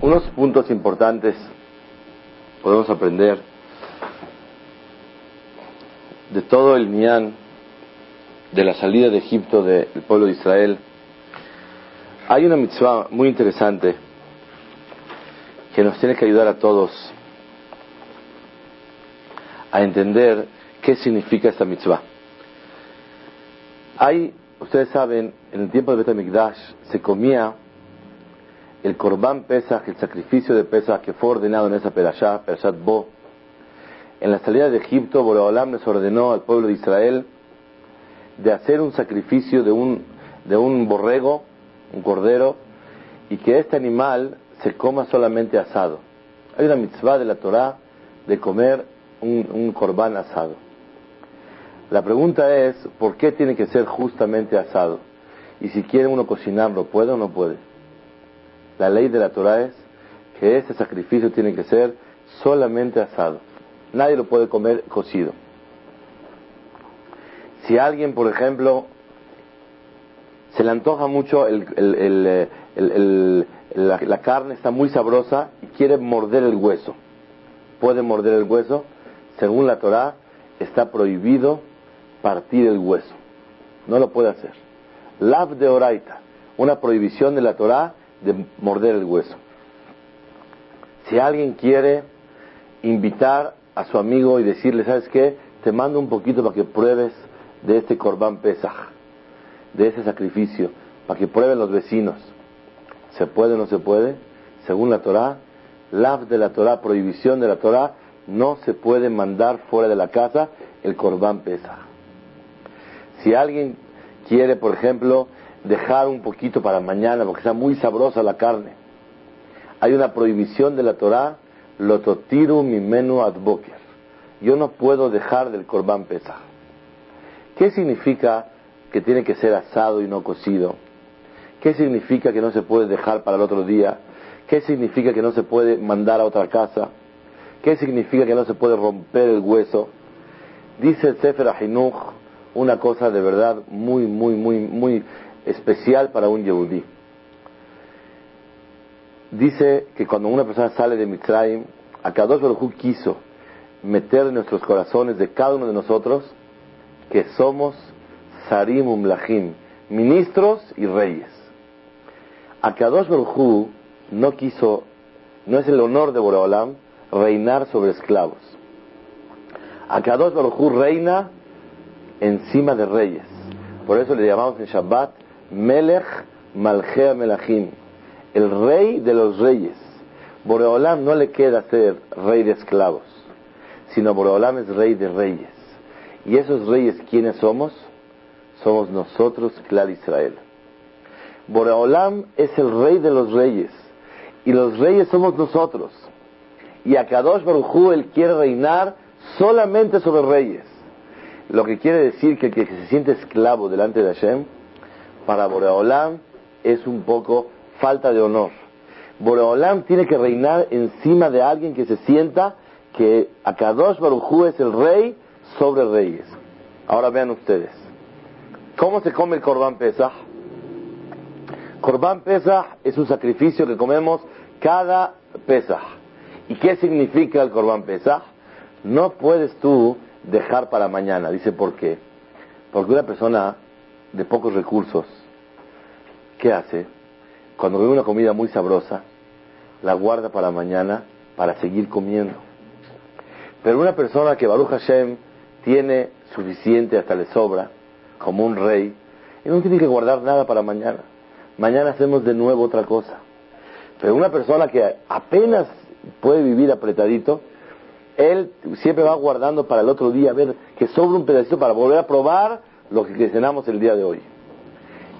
Unos puntos importantes podemos aprender de todo el Nián de la salida de Egipto del pueblo de Israel. Hay una mitzvah muy interesante que nos tiene que ayudar a todos a entender qué significa esta mitzvah. Hay, ustedes saben, en el tiempo de Betamikdash se comía el Korban Pesach, el sacrificio de Pesach que fue ordenado en esa Perashá, Perashat Bo. En la salida de Egipto, Boreolam les ordenó al pueblo de Israel de hacer un sacrificio de un, de un borrego, un cordero, y que este animal se coma solamente asado. Hay una mitzvah de la Torah de comer un, un corbán asado. La pregunta es, ¿por qué tiene que ser justamente asado? Y si quiere uno cocinarlo, ¿puede o no puede? La ley de la Torah es que ese sacrificio tiene que ser solamente asado. Nadie lo puede comer cocido. Si alguien, por ejemplo, se le antoja mucho el, la, la, carne, está muy sabrosa y quiere morder el hueso, puede morder el hueso, según la Torah está prohibido partir el hueso. No lo puede hacer. Lav de oraita, una prohibición de la Torah de morder el hueso. Si alguien quiere invitar a su amigo y decirle, ¿sabes qué? Te mando un poquito para que pruebes de este Corban Pesaj, de ese sacrificio, para que prueben los vecinos. ¿Se puede o no se puede? Según la Torah, lav de la Torah, prohibición de la Torah, no se puede mandar fuera de la casa el Corban Pesaj. Si alguien quiere, por ejemplo, dejar un poquito para mañana porque está muy sabrosa la carne, hay una prohibición de la Torah, lototiru mi menú adboker. Yo no puedo dejar del Corban Pesaj. ¿Qué significa que tiene que ser asado y no cocido? ¿Qué significa que no se puede dejar para el otro día? ¿Qué significa que no se puede mandar a otra casa? ¿Qué significa que no se puede romper el hueso? Dice el Sefer Ahinuch una cosa de verdad muy, muy, muy, muy especial para un yehudí. Dice que cuando una persona sale de Mitzrayim, Akadosh Baruj quiso meter en nuestros corazones de cada uno de nosotros que somos Sarim Umlahim, ministros y reyes. Akadosh Baruj no quiso, no es el honor de Boreolam reinar sobre esclavos. Akadosh Baruj reina encima de reyes. Por eso le llamamos en Shabbat Melech Malchea Melachim, el rey de los reyes. Boreolam no le queda ser rey de esclavos, sino Boreolam es rey de reyes. ¿Y esos reyes quiénes somos? Somos nosotros, Clar Israel. Boreolam es el rey de los reyes, y los reyes somos nosotros. Y Akadosh Baruj él quiere reinar solamente sobre reyes. Lo que quiere decir que el que se siente esclavo delante de Hashem, para Boreolam es un poco falta de honor. Boreolam tiene que reinar encima de alguien que se sienta que Akadosh Baruj es el rey sobre reyes. Ahora vean ustedes. ¿Cómo se come el Corban Pesach? Corban Pesach es un sacrificio que comemos cada Pesach. ¿Y qué significa el Corban Pesach? No puedes tú dejar para mañana. Dice, ¿por qué? Porque una persona de pocos recursos, ¿qué hace? Cuando ve una comida muy sabrosa, la guarda para mañana para seguir comiendo. Pero una persona que Baruch Hashem tiene suficiente hasta le sobra, como un rey, y no tiene que guardar nada para mañana. Mañana hacemos de nuevo otra cosa. Pero una persona que apenas puede vivir apretadito, él siempre va guardando para el otro día, a ver que sobra un pedacito para volver a probar lo que cenamos el día de hoy.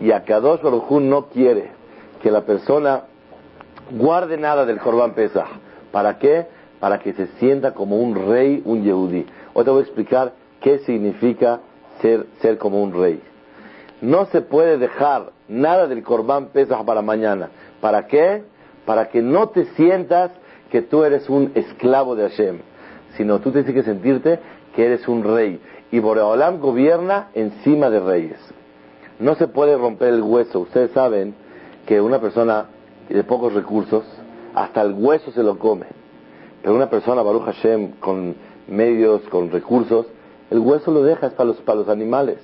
Y Akadosh Baruj no quiere que la persona guarde nada del Corban Pesach. ¿Para qué? Para que se sienta como un rey, un Yehudí. Hoy te voy a explicar qué significa ser, como un rey. No se puede dejar nada del Corban Pesach para mañana. ¿Para qué? Para que no te sientas que tú eres un esclavo de Hashem, sino tú tienes que sentirte que eres un rey. Y Boreolam gobierna encima de reyes. No se puede romper el hueso. Ustedes saben que una persona de pocos recursos, hasta el hueso se lo come. Pero una persona, Baruch Hashem, con medios, con recursos, el hueso lo deja para los, para los animales.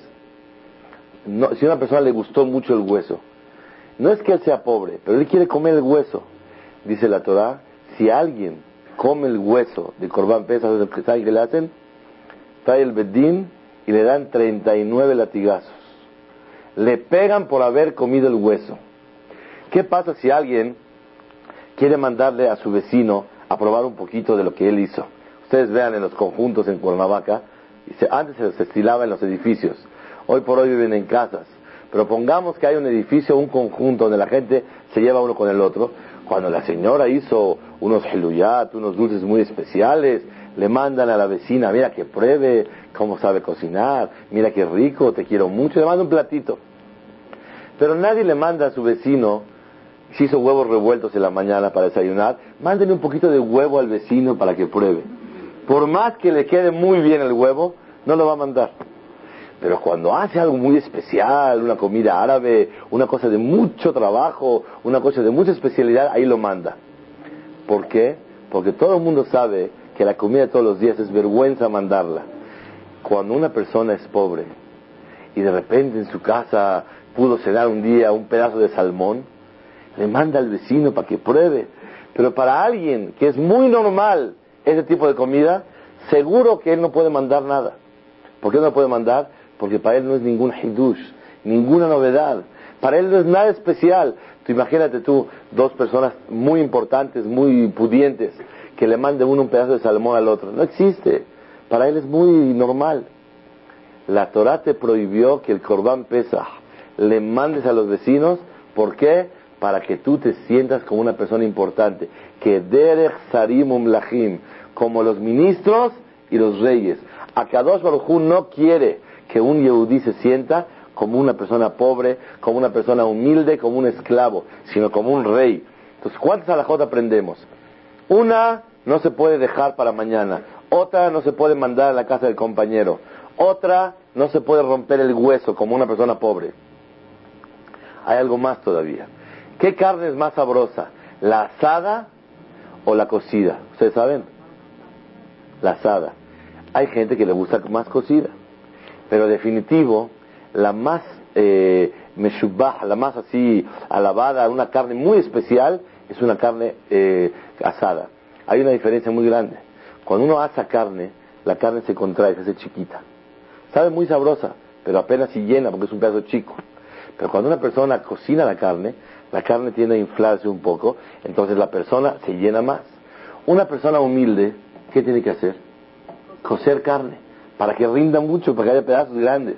No, si a una persona le gustó mucho el hueso, no es que él sea pobre, pero él quiere comer el hueso. Dice la Torah, si alguien come el hueso de Corban Pesas, ¿saben qué le hacen? Trae el bedín y le dan 39 latigazos. Le pegan por haber comido el hueso. ¿Qué pasa si alguien quiere mandarle a su vecino a probar un poquito de lo que él hizo? Ustedes vean en los conjuntos en Cuernavaca, antes se estilaba en los edificios, hoy por hoy viven en casas. Pero pongamos que hay un edificio, un conjunto donde la gente se lleva uno con el otro. Cuando la señora hizo unos heluyat, unos dulces muy especiales, le mandan a la vecina, mira que pruebe cómo sabe cocinar, mira qué rico, te quiero mucho, le manda un platito. Pero nadie le manda a su vecino, si hizo huevos revueltos en la mañana para desayunar, mándenle un poquito de huevo al vecino para que pruebe. Por más que le quede muy bien el huevo, no lo va a mandar. Pero cuando hace algo muy especial, una comida árabe, una cosa de mucho trabajo, una cosa de mucha especialidad, ahí lo manda. ¿Por qué? Porque todo el mundo sabe que la comida todos los días es vergüenza mandarla. Cuando una persona es pobre y de repente en su casa pudo cenar un día un pedazo de salmón, le manda al vecino para que pruebe. Pero para alguien que es muy normal ese tipo de comida, seguro que él no puede mandar nada. ¿Por qué no puede mandar? Porque para él no es ningún hidush, ninguna novedad. Para él no es nada especial. Tú imagínate tú, dos personas muy importantes, muy pudientes, que le mande uno un pedazo de salmón al otro. No existe. Para él es muy normal. La Torah te prohibió que el Corban Pesach le mandes a los vecinos. ¿Por qué? Para que tú te sientas como una persona importante. Que Derech Sarimum Lachim, como los ministros y los reyes. Akadosh Baruj no quiere que un Yehudí se sienta como una persona pobre, como una persona humilde, como un esclavo, sino como un rey. Entonces, ¿cuántas alajot aprendemos? Una no se puede dejar para mañana. Otra no se puede mandar a la casa del compañero. Otra no se puede romper el hueso como una persona pobre. Hay algo más todavía. ¿Qué carne es más sabrosa? ¿La asada o la cocida? ¿Ustedes saben? La asada. Hay gente que le gusta más cocida. Pero definitivo, la más eh, la más así alabada, una carne muy especial, es una carne eh, asada. Hay una diferencia muy grande. Cuando uno asa carne, la carne se contrae, se hace chiquita. Sabe muy sabrosa, pero apenas si llena porque es un pedazo chico. Pero cuando una persona cocina la carne, la carne tiende a inflarse un poco, entonces la persona se llena más. Una persona humilde, ¿qué tiene que hacer? Cocer carne, para que rinda mucho, para que haya pedazos grandes.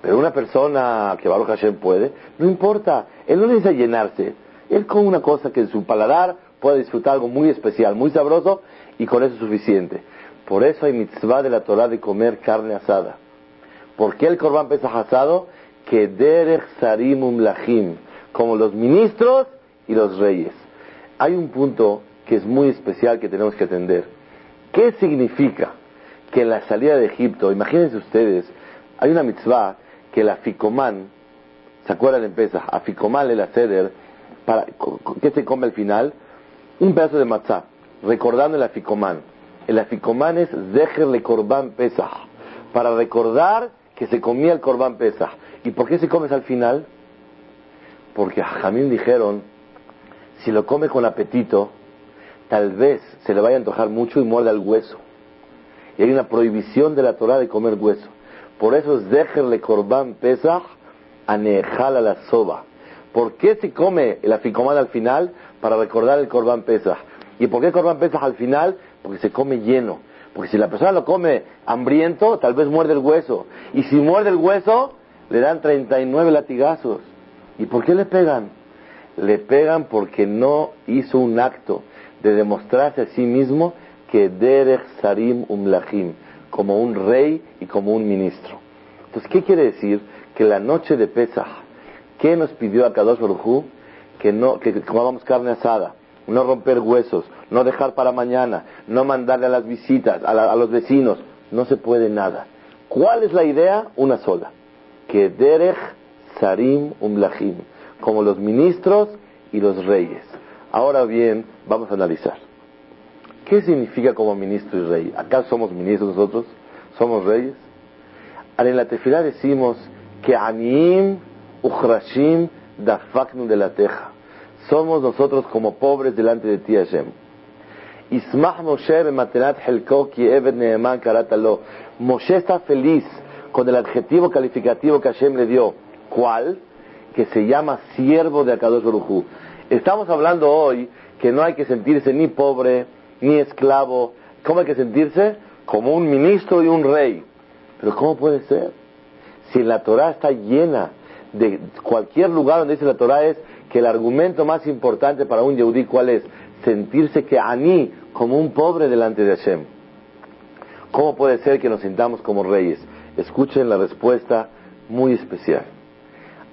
Pero una persona que Baruch Hashem puede, no importa, él no necesita llenarse. Él con una cosa que en su paladar puede disfrutar algo muy especial, muy sabroso, y con eso es suficiente. Por eso hay mitzvah de la Torah de comer carne asada. ¿Por qué el corbán pesa asado? Que derech sarimum lachim, como los ministros y los reyes. Hay un punto que es muy especial que tenemos que atender. ¿Qué significa que en la salida de Egipto, imagínense ustedes, hay una mitzvah que la ficomán, ¿se acuerdan en Pesach? A ficomán el aceder, para, ¿qué se come al final? Un pedazo de matzah, recordando el aficomán. El aficomán es Zeher Corban Pesach, para recordar que se comía el Corban Pesach. ¿Y por qué se come al final? Porque a Jamín dijeron, si lo come con apetito, tal vez se le vaya a antojar mucho y muerda el hueso. Y hay una prohibición de la Torah de comer hueso. Por eso es dejerle corban pesach anejala la soba. ¿Por qué se come el aficomán al final? Para recordar el corban pesach. ¿Y por qué el corban pesach al final? Porque se come lleno. Porque si la persona lo come hambriento, tal vez muerde el hueso. Y si muerde el hueso, le dan 39 latigazos. ¿Y por qué le pegan? le pegan porque no hizo un acto de demostrarse a sí mismo que Derech Sarim Umlachim, como un rey y como un ministro. Entonces, ¿qué quiere decir? Que la noche de Pesach, ¿qué nos pidió a Kadosh Baruj Que, no, que comamos carne asada, no romper huesos, no dejar para mañana, no mandarle a las visitas, a, a los vecinos, no se puede nada. ¿Cuál es la idea? Una sola. Que Derech Sarim Umlachim, como los ministros y los reyes. Ahora bien, vamos a analizar. ¿Qué significa como ministro y rey? ¿Acaso somos ministros nosotros? ¿Somos reyes? En la tefilá decimos que Anim Uchrashim Dafaknu de la Teja. Somos nosotros como pobres delante de ti, Hashem. Ismach Moshe Matenat Helko Ki Eved Neeman Karatalo. Moshe está feliz con el adjetivo calificativo que Hashem le dio. ¿Cuál? Que se llama siervo de Akadosh Baruj Estamos hablando hoy que no hay que sentirse ni pobre, ni esclavo. ¿Cómo hay que sentirse? Como un ministro y un rey. Pero ¿cómo puede ser? Si la Torah está llena de cualquier lugar donde dice la Torah es que el argumento más importante para un yehudí, ¿cuál es? Sentirse que a mí, como un pobre delante de Hashem. ¿Cómo puede ser que nos sintamos como reyes? Escuchen la respuesta muy especial.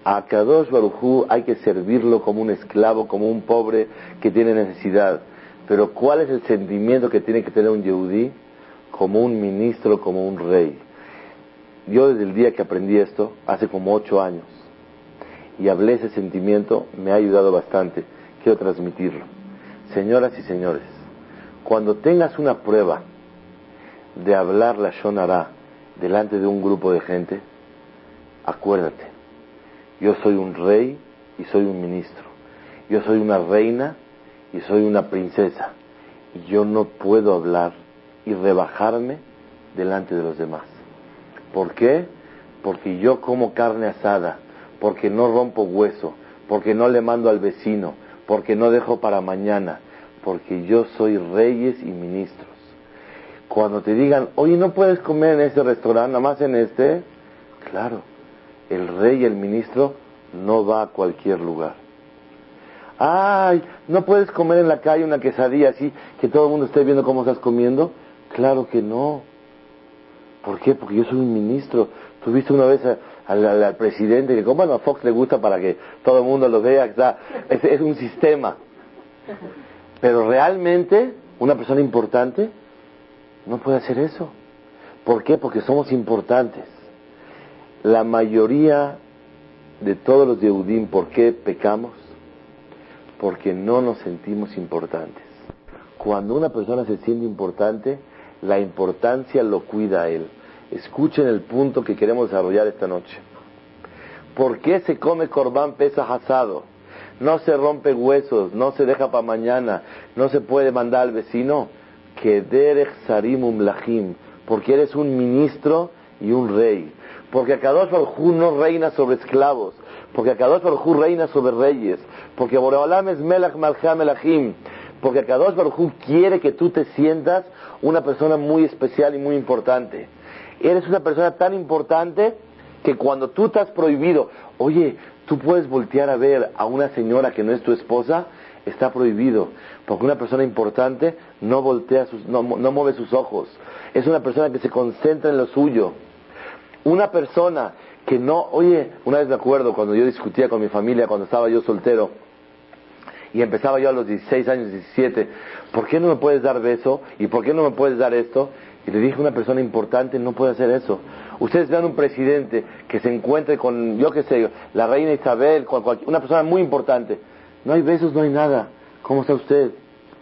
A Kadosh Barujú hay que servirlo como un esclavo, como un pobre que tiene necesidad. Pero ¿cuál es el sentimiento que tiene que tener un yehudí? Como un ministro, como un rey. Yo desde el día que aprendí esto, hace como ocho años, y hablé ese sentimiento, me ha ayudado bastante. Quiero transmitirlo. Señoras y señores, cuando tengas una prueba de hablar la Shonara delante de un grupo de gente, acuérdate, yo soy un rey y soy un ministro. Yo soy una reina y soy una princesa. Y yo no puedo hablar y rebajarme delante de los demás. ¿Por qué? Porque yo como carne asada, porque no rompo hueso, porque no le mando al vecino, porque no dejo para mañana, porque yo soy reyes y ministros. Cuando te digan, oye, no puedes comer en ese restaurante, nada más en este, claro, el rey y el ministro no va a cualquier lugar. Ay, no puedes comer en la calle una quesadilla así, que todo el mundo esté viendo cómo estás comiendo. Claro que no. ¿Por qué? Porque yo soy un ministro. Tuviste una vez al, presidente que, bueno, a Fox le gusta para que todo el mundo lo vea, está, es, es un sistema. Pero realmente, una persona importante no puede hacer eso. ¿Por qué? Porque somos importantes. La mayoría de todos los Yehudim, ¿por qué pecamos? Porque no nos sentimos importantes. Cuando una persona se siente importante, la importancia lo cuida a él. Escuchen el punto que queremos desarrollar esta noche. ¿Por qué se come corbán pesa asado? No se rompe huesos, no se deja para mañana, no se puede mandar al vecino. Que derech sarim lachim, porque eres un ministro y un rey. Porque Akadosh Baruj no reina sobre esclavos. Porque Akadosh Baruj reina sobre reyes. Porque Boreolam es Melach Malcham Melachim. Porque Akadosh Baruj quiere que tú te sientas una persona muy especial y muy importante. Eres una persona tan importante que cuando tú estás prohibido, oye, tú puedes voltear a ver a una señora que no es tu esposa, está prohibido. Porque una persona importante no voltea sus, no, no mueve sus ojos. Es una persona que se concentra en lo suyo. Una persona que no, oye, una vez me acuerdo cuando yo discutía con mi familia, cuando estaba yo soltero, y empezaba yo a los 16 años, 17, ¿por qué no me puedes dar beso? ¿Y por qué no me puedes dar esto? Y le dije, una persona importante no puede hacer eso. Ustedes vean un presidente que se encuentre con, yo qué sé, la reina Isabel, con una persona muy importante. No hay besos, no hay nada. ¿Cómo está usted?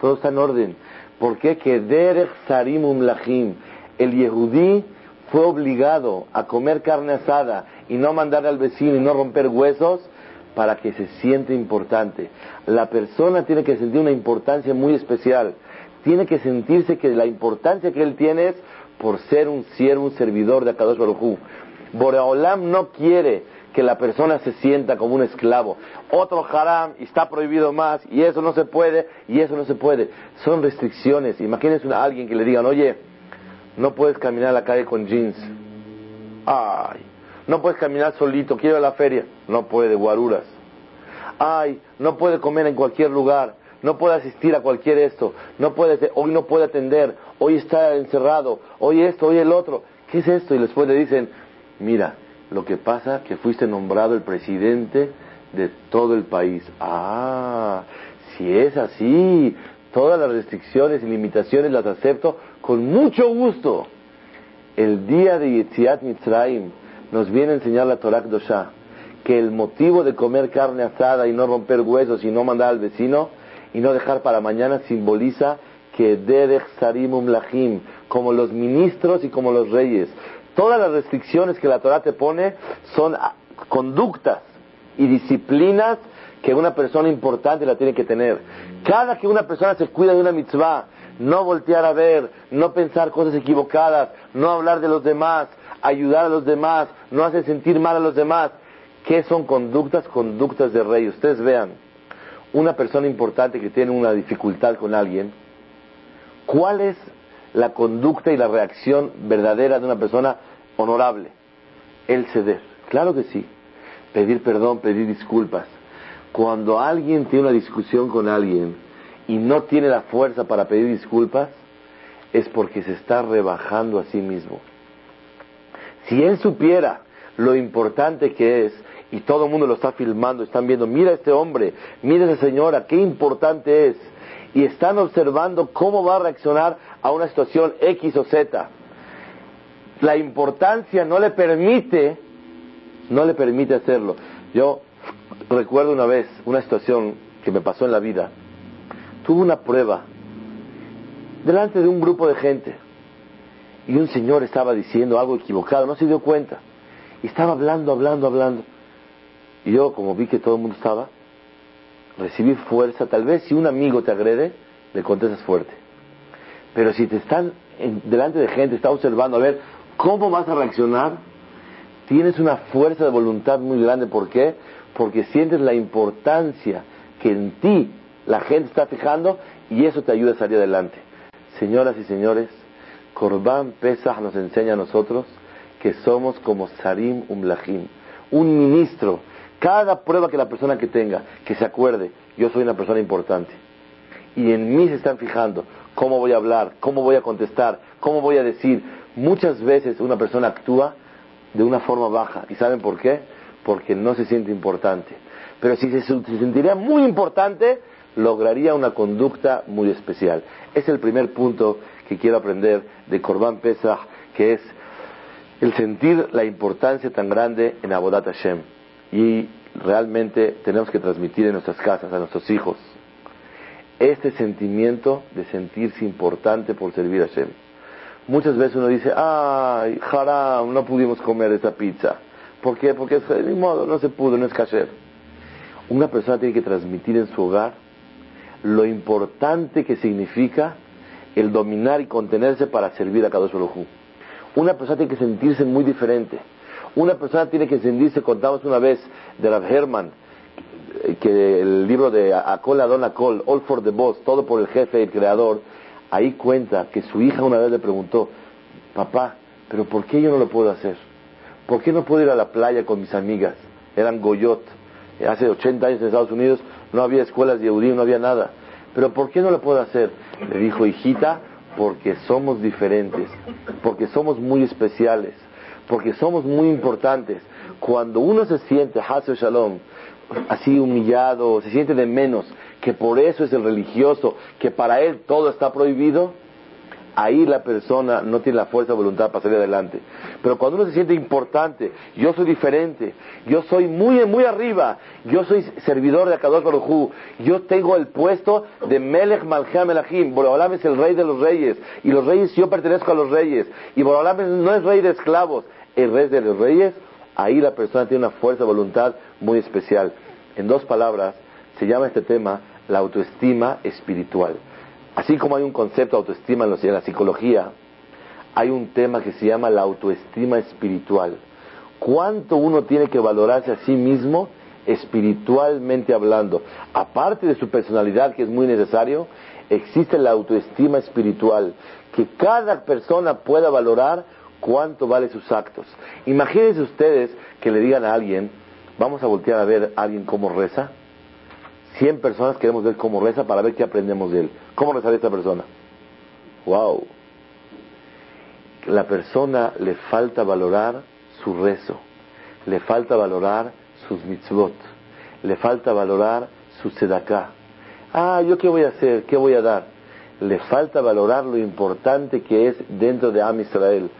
Todo está en orden. ¿Por qué? Que derech lachim. El yehudí fue obligado a comer carne asada y no mandarle al vecino y no romper huesos para que se siente importante. La persona tiene que sentir una importancia muy especial. Tiene que sentirse que la importancia que él tiene es por ser un siervo, un servidor de Akadosh Baruj Boreolam no quiere que la persona se sienta como un esclavo. Otro haram está prohibido más y eso no se puede y eso no se puede. Son restricciones. Imagínense a alguien que le digan, oye, no puedes caminar a la calle con jeans. Ay, no puedes caminar solito, quiero ir a la feria. No puede, guaruras. ay, no puede comer en cualquier lugar, no puede asistir a cualquier esto, no puede, hoy no puede atender, hoy está encerrado, hoy esto, hoy el otro. ¿Qué es esto? Y después le dicen, mira, lo que pasa que fuiste nombrado el presidente de todo el país. Ah, si es así, todas las restricciones y limitaciones las acepto con mucho gusto. El día de Yetziat Mitzrayim nos viene a enseñar la Torah Dosha que el motivo de comer carne asada y no romper huesos y no mandar al vecino y no dejar para mañana simboliza que Derech Sarimum Lachim, como los ministros y como los reyes. Todas las restricciones que la Torah te pone son conductas y disciplinas que una persona importante la tiene que tener. Cada que una persona se cuida de una mitzvah, no voltear a ver, no pensar cosas equivocadas, no hablar de los demás, ayudar a los demás, no hacer sentir mal a los demás. ¿Qué son conductas? Conductas de rey. Ustedes vean, una persona importante que tiene una dificultad con alguien, ¿cuál es la conducta y la reacción verdadera de una persona honorable? El ceder. Claro que sí. Pedir perdón, pedir disculpas. Cuando alguien tiene una discusión con alguien y no tiene la fuerza para pedir disculpas, es porque se está rebajando a sí mismo. Si él supiera lo importante que es, y todo el mundo lo está filmando, están viendo, mira este hombre, mira esa señora, qué importante es, y están observando cómo va a reaccionar a una situación X o Z. La importancia no le permite, no le permite hacerlo. Yo recuerdo una vez una situación que me pasó en la vida. Tuve una prueba delante de un grupo de gente y un señor estaba diciendo algo equivocado, no se dio cuenta. Y estaba hablando, hablando, hablando. Y yo, como vi que todo el mundo estaba, recibí fuerza. Tal vez si un amigo te agrede, le contestas fuerte. Pero si te están delante de gente, está observando a ver cómo vas a reaccionar, tienes una fuerza de voluntad muy grande. ¿Por qué? Porque sientes la importancia que en ti la gente está fijando y eso te ayuda a salir adelante. Señoras y señores, Corban Pesach nos enseña a nosotros que somos como Sarim Umlahim, un ministro. Cada prueba que la persona que tenga, que se acuerde, yo soy una persona importante. Y en mí se están fijando cómo voy a hablar, cómo voy a contestar, cómo voy a decir. Muchas veces una persona actúa de una forma baja. ¿Y saben por qué? Porque no se siente importante. Pero si se, sentiría muy importante, lograría una conducta muy especial. Es el primer punto que quiero aprender de Corban Pesach, que es el sentir la importancia tan grande en Abodat Hashem. Y realmente tenemos que transmitir en nuestras casas, a nuestros hijos, este sentimiento de sentirse importante por servir a Hashem. Muchas veces uno dice, ay, haram, no pudimos comer esa pizza. ¿Por qué? Porque de mi modo no se pudo, no es kasher. Una persona tiene que transmitir en su hogar lo importante que significa el dominar y contenerse para servir a Kadosh Baruj Una persona tiene que sentirse muy diferente. Una persona tiene que sentirse, contamos una vez de Rav Herman, que el libro de Akol Adon Akol, All for the Boss, todo por el jefe, el creador, ahí cuenta que su hija una vez le preguntó, papá, pero ¿por qué yo no lo puedo hacer? ¿Por qué no puedo ir a la playa con mis amigas? Eran Goyot. Hace 80 años en Estados Unidos no había escuelas de Udí, no había nada. Pero ¿por qué no lo puedo hacer? Le dijo, hijita, porque somos diferentes, porque somos muy especiales, porque somos muy importantes. Cuando uno se siente, Hazel Shalom, así humillado, se siente de menos, que por eso es el religioso, que para él todo está prohibido, ahí la persona no tiene la fuerza voluntad para salir adelante. Pero cuando uno se siente importante, yo soy diferente, yo soy muy, muy arriba, yo soy servidor de Akadosh Baruj yo tengo el puesto de Melech Malcham Melachim, Borolam es el rey de los reyes, y los reyes yo pertenezco a los reyes, y Borolam no es rey de esclavos, el rey de los reyes, ahí la persona tiene una fuerza de voluntad muy especial. En dos palabras, se llama este tema la autoestima espiritual. Así como hay un concepto de autoestima en, la psicología, hay un tema que se llama la autoestima espiritual. ¿Cuánto uno tiene que valorarse a sí mismo espiritualmente hablando? Aparte de su personalidad, que es muy necesario, existe la autoestima espiritual, que cada persona pueda valorar cuánto vale sus actos. Imagínense ustedes que le digan a alguien, vamos a voltear a ver a alguien cómo reza. 100 personas queremos ver cómo reza para ver qué aprendemos de él. ¿Cómo reza esta persona? ¡Wow! La persona le falta valorar su rezo, le falta valorar sus mitzvot, le falta valorar su tzedakah. Ah, ¿yo qué voy a hacer? ¿Qué voy a dar? Le falta valorar lo importante que es dentro de Am Israel.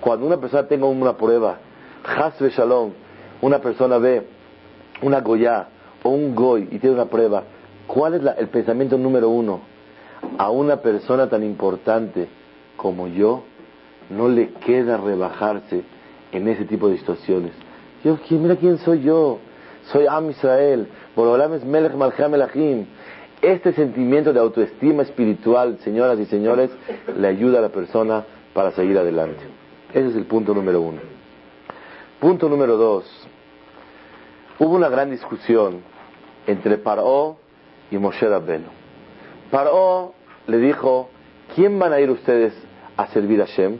Cuando una persona tenga una prueba, Hasbe Shalom, una persona ve una Goya o un Goy y tiene una prueba, ¿cuál es el pensamiento número uno? A una persona tan importante como yo, no le queda rebajarse en ese tipo de situaciones. Yo, mira quién soy yo. Soy Am Israel. Es Melech Malcham Elachim. Este sentimiento de autoestima espiritual, señoras y señores, le ayuda a la persona para seguir adelante. Ese es el punto número uno. Punto número dos. Hubo una gran discusión entre Paró y Moshe Rabbenu. Paró le dijo, ¿quién van a ir ustedes a servir a Shem?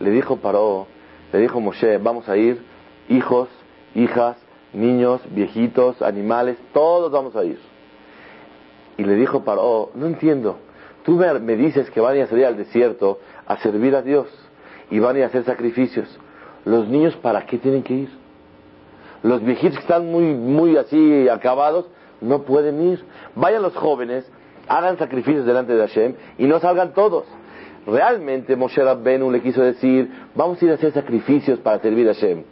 Le dijo Paró, le dijo Moshe, vamos a ir hijos, hijas, niños, viejitos, animales, todos vamos a ir. Y le dijo Paró, no entiendo, tú me dices que van a salir al desierto a servir a Dios y van a ir a hacer sacrificios. ¿Los niños para qué tienen que ir? Los viejitos que están muy, muy así acabados no pueden ir. Vayan los jóvenes, hagan sacrificios delante de Hashem y no salgan todos. Realmente Moshe Rabbenu le quiso decir, vamos a ir a hacer sacrificios para servir a Hashem.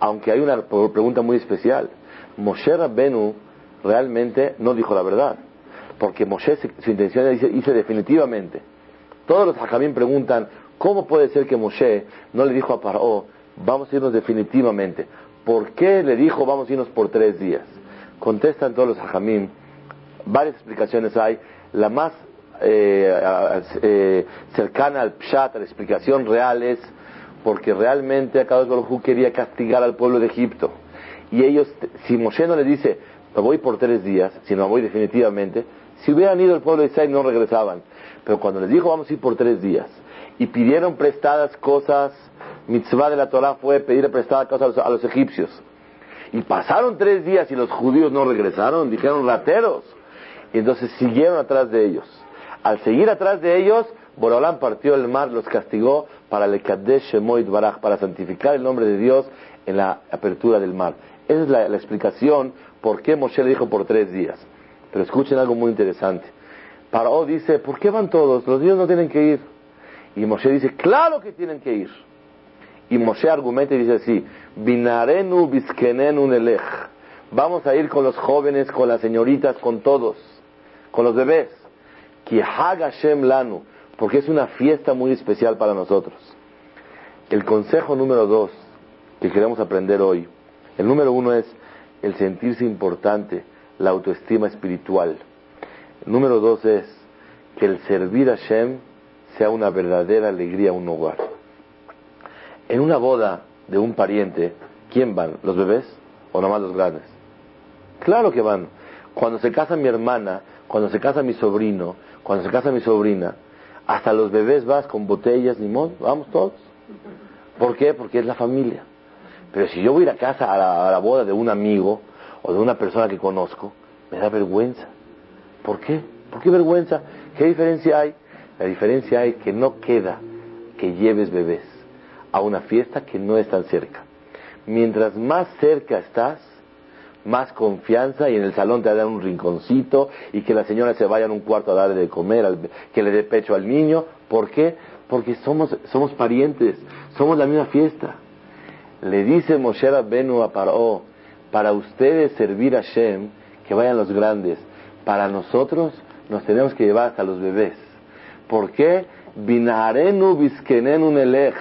Aunque hay una pregunta muy especial. Moshe Rabbenu realmente no dijo la verdad. Porque Moshe su intención dice, dice definitivamente. Todos los hajamim preguntan, ¿cómo puede ser que Moshe no le dijo a Paró, vamos a irnos definitivamente? ¿Por qué le dijo vamos a irnos por tres días? Contestan todos los hajamim. Varias explicaciones hay. La más eh, eh, cercana al pshat, a la explicación real es porque realmente Akadosh Baruj quería castigar al pueblo de Egipto. Y ellos, si Moshe no le dice, me voy por tres días, sino me voy definitivamente, si hubieran ido el pueblo de Israel no regresaban. Pero cuando les dijo vamos a ir por tres días y pidieron prestadas cosas mitzvah de la Torah fue pedir prestada cosas a los, egipcios. Y pasaron tres días y los judíos no regresaron, dijeron rateros. Y entonces siguieron atrás de ellos. Al seguir atrás de ellos, Borolán partió el mar, los castigó para el Kadesh Shemoit Baraj, para santificar el nombre de Dios en la apertura del mar. Esa es la, la explicación por qué Moshe le dijo por tres días. Pero escuchen algo muy interesante. Paró dice, ¿por qué van todos? Los niños no tienen que ir. Y Moshe dice, claro que tienen que ir. Y Moshe argumenta y dice así, Binarenu biskenenu nelech. Vamos a ir con los jóvenes, con las señoritas, con todos, con los bebés. Hashem lanu, porque es una fiesta muy especial para nosotros. El consejo número dos que queremos aprender hoy, el número uno es el sentirse importante, la autoestima espiritual. El número dos es que el servir a Hashem sea una verdadera alegría un hogar. En una boda de un pariente, ¿quién van? ¿Los bebés o nomás los grandes? Claro que van. Cuando se casa mi hermana, cuando se casa mi sobrino, cuando se casa mi sobrina, hasta los bebés vas con botellas, limón, vamos todos. ¿Por qué? Porque es la familia. Pero si yo voy a ir a casa a la, a la boda de un amigo o de una persona que conozco, me da vergüenza. ¿Por qué? ¿Por qué vergüenza? ¿Qué diferencia hay? La diferencia hay que no queda que lleves bebés a una fiesta que no es tan cerca. Mientras más cerca estás, más confianza y en el salón te dan un rinconcito y que la señora se vaya en un cuarto a darle de comer, que le dé pecho al niño. ¿Por qué? Porque somos, somos parientes, somos la misma fiesta. Le dice Moshe Benu a Paró, para ustedes servir a Shem, que vayan los grandes. Para nosotros nos tenemos que llevar hasta los bebés. ¿Por qué? Binarenu biskenenu nelech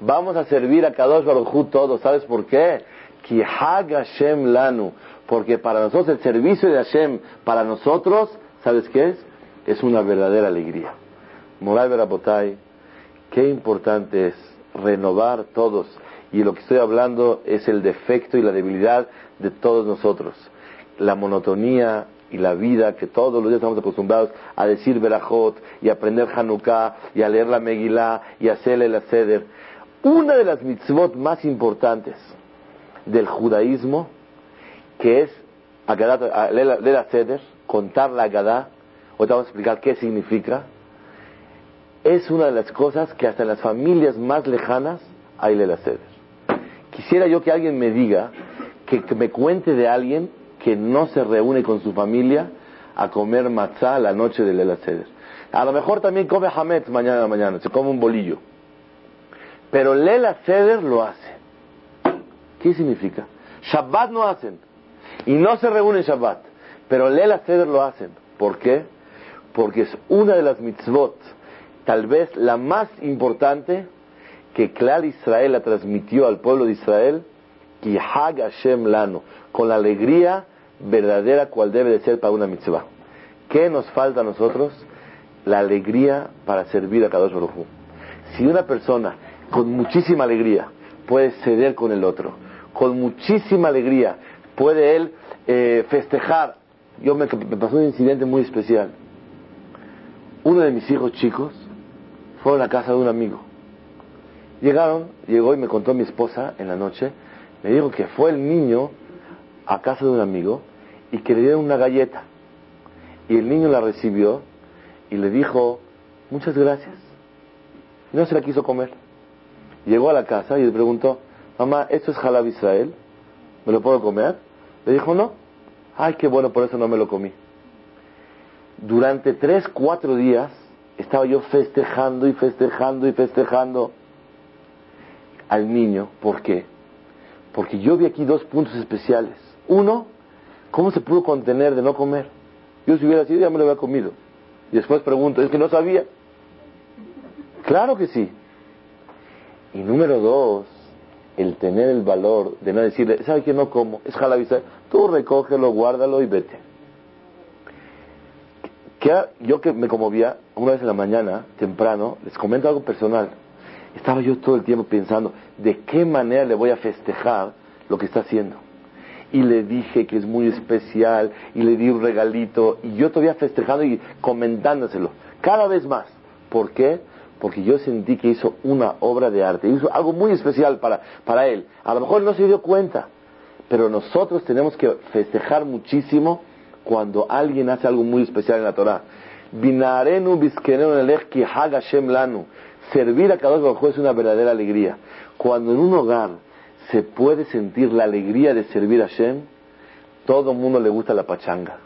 Vamos a servir a Kadosh Baruj todos. ¿Sabes por qué? Hashem lanu. Porque para nosotros el servicio de Hashem, para nosotros, ¿sabes qué es? Es una verdadera alegría. Moray Berabotay, qué importante es renovar todos. Y lo que estoy hablando es el defecto y la debilidad de todos nosotros. La monotonía y la vida que todos los días estamos acostumbrados a decir Berajot y aprender Hanukkah y a leer la Megillah y hacerle la Seder una de las mitzvot más importantes del judaísmo, que es leer la Seder, contar la Gadá, te vamos a explicar qué significa, es una de las cosas que hasta en las familias más lejanas hay Lela Seder. Quisiera yo que alguien me diga, que, me cuente de alguien que no se reúne con su familia a comer matzá la noche de Lela Seder. A lo mejor también come hametz mañana a mañana, se come un bolillo. Pero Lela Seder lo hace. ¿Qué significa? Shabbat no hacen. Y no se reúnen Shabbat. Pero Lela Seder lo hacen. ¿Por qué? Porque es una de las mitzvot tal vez la más importante que Clar Israel la transmitió al pueblo de Israel, Kihag Hashem Lano, con la alegría verdadera cual debe de ser para una mitzvah. ¿Qué nos falta a nosotros? La alegría para servir a Kadosh Baruj Si una persona con muchísima alegría puede ceder con el otro, con muchísima alegría puede él eh, festejar. Yo me pasó un incidente muy especial. Uno de mis hijos chicos fueron a casa de un amigo. Llegaron, llegó y me contó mi esposa en la noche, me dijo que fue el niño a casa de un amigo y que le dieron una galleta. Y el niño la recibió y le dijo, muchas gracias. Y no se la quiso comer. Llegó a la casa y le preguntó, mamá, ¿esto es Jalab Israel? ¿Me lo puedo comer? Le dijo, no. Ay, qué bueno, por eso no me lo comí. Durante tres, cuatro días estaba yo festejando y festejando y festejando al niño. ¿Por qué? Porque yo vi aquí dos puntos especiales. Uno, ¿cómo se pudo contener de no comer? Yo si hubiera sido ya me lo había comido. Y después pregunto, ¿es que no sabía? Claro que sí. Y número dos, el tener el valor de no decirle, ¿sabe que no como? Es jalavisa. Tú recógelo, guárdalo y vete yo que me conmovía, una vez en la mañana, temprano, les comento algo personal. Estaba yo todo el tiempo pensando, ¿de qué manera le voy a festejar lo que está haciendo? Y le dije que es muy especial, y le di un regalito, y yo todavía festejando y comentándoselo, cada vez más. ¿Por qué? Porque yo sentí que hizo una obra de arte, hizo algo muy especial para, para él. A lo mejor no se dio cuenta, pero nosotros tenemos que festejar muchísimo cuando alguien hace algo muy especial en la Torah. Servir a cada uno es una verdadera alegría. Cuando en un hogar se puede sentir la alegría de servir a Hashem, todo el mundo le gusta la pachanga.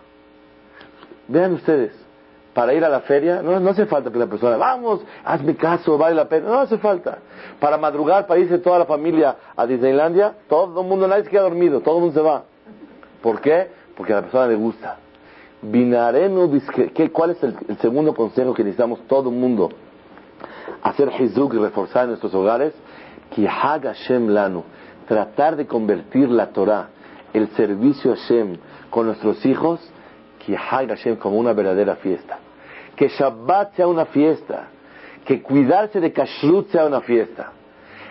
Vean ustedes, para ir a la feria no, hace falta que la persona, vamos, hazme caso, vale la pena. No hace falta. Para madrugar, para irse toda la familia a Disneylandia, todo el mundo, nadie se queda dormido, todo el mundo se va. ¿Por qué? porque a la persona le gusta. ¿cuál es el, segundo consejo que necesitamos todo el mundo? Hacer hizuk y reforzar en nuestros hogares. Hashem lanu. Tratar de convertir la Torah, el servicio a Hashem con nuestros hijos, Hashem como una verdadera fiesta. Que Shabbat sea una fiesta. Que cuidarse de Kashrut sea una fiesta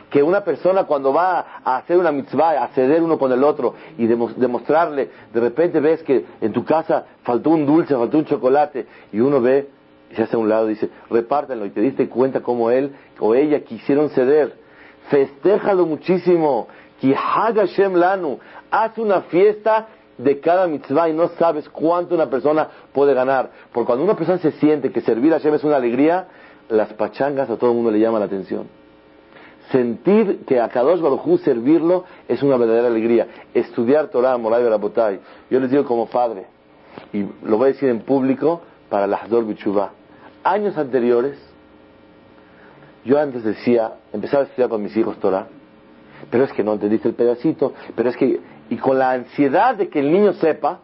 que una persona cuando va a hacer una mitzvah, a ceder uno con el otro y demostrarle, de repente ves que en tu casa faltó un dulce, faltó un chocolate y uno ve y se hace a un lado y dice, repártanlo y te diste cuenta cómo él o ella quisieron ceder. Festéjalo muchísimo. Hashem lanu. Haz una fiesta de cada mitzvah y no sabes cuánto una persona puede ganar. Porque cuando una persona se siente que servir a Hashem es una alegría, las pachangas a todo el mundo le llama la atención. Sentir que a Kadosh Baruj servirlo es una verdadera alegría. Estudiar Torah, Moray Barabotay. Yo les digo como padre, y lo voy a decir en público para la Hador Bichuvá. Años anteriores, yo antes decía, empezaba a estudiar con mis hijos Torah, pero es que no entendiste el pedacito, pero es que, y con la ansiedad de que el niño sepa,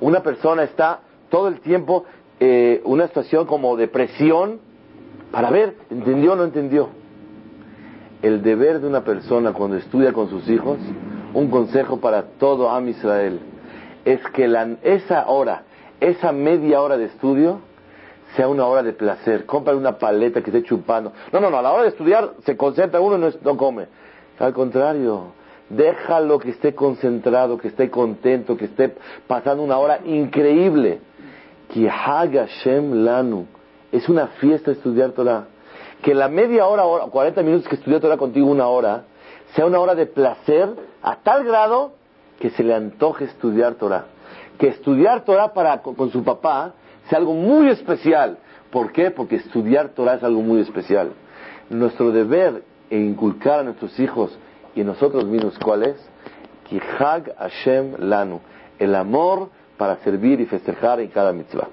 una persona está todo el tiempo, eh, una situación como de presión, para ver, ¿entendió o no entendió? el deber de una persona cuando estudia con sus hijos, un consejo para todo Am Israel, es que esa hora, esa media hora de estudio, sea una hora de placer. Compra una paleta que esté chupando. No, no, no, a la hora de estudiar se concentra uno y no, no come. Al contrario, déjalo que esté concentrado, que esté contento, que esté pasando una hora increíble. Shem Lanu. Es una fiesta estudiar Torah que la media hora, hora 40 minutos que estudió Torah contigo una hora, sea una hora de placer a tal grado que se le antoje estudiar Torah. que estudiar Torah para, con, con su papá sea algo muy especial. ¿Por qué? Porque estudiar Torah es algo muy especial. Nuestro deber e inculcar a nuestros hijos y a nosotros mismos, ¿cuál es? Kihag Hashem Lanu. El amor para servir y festejar en cada mitzvah.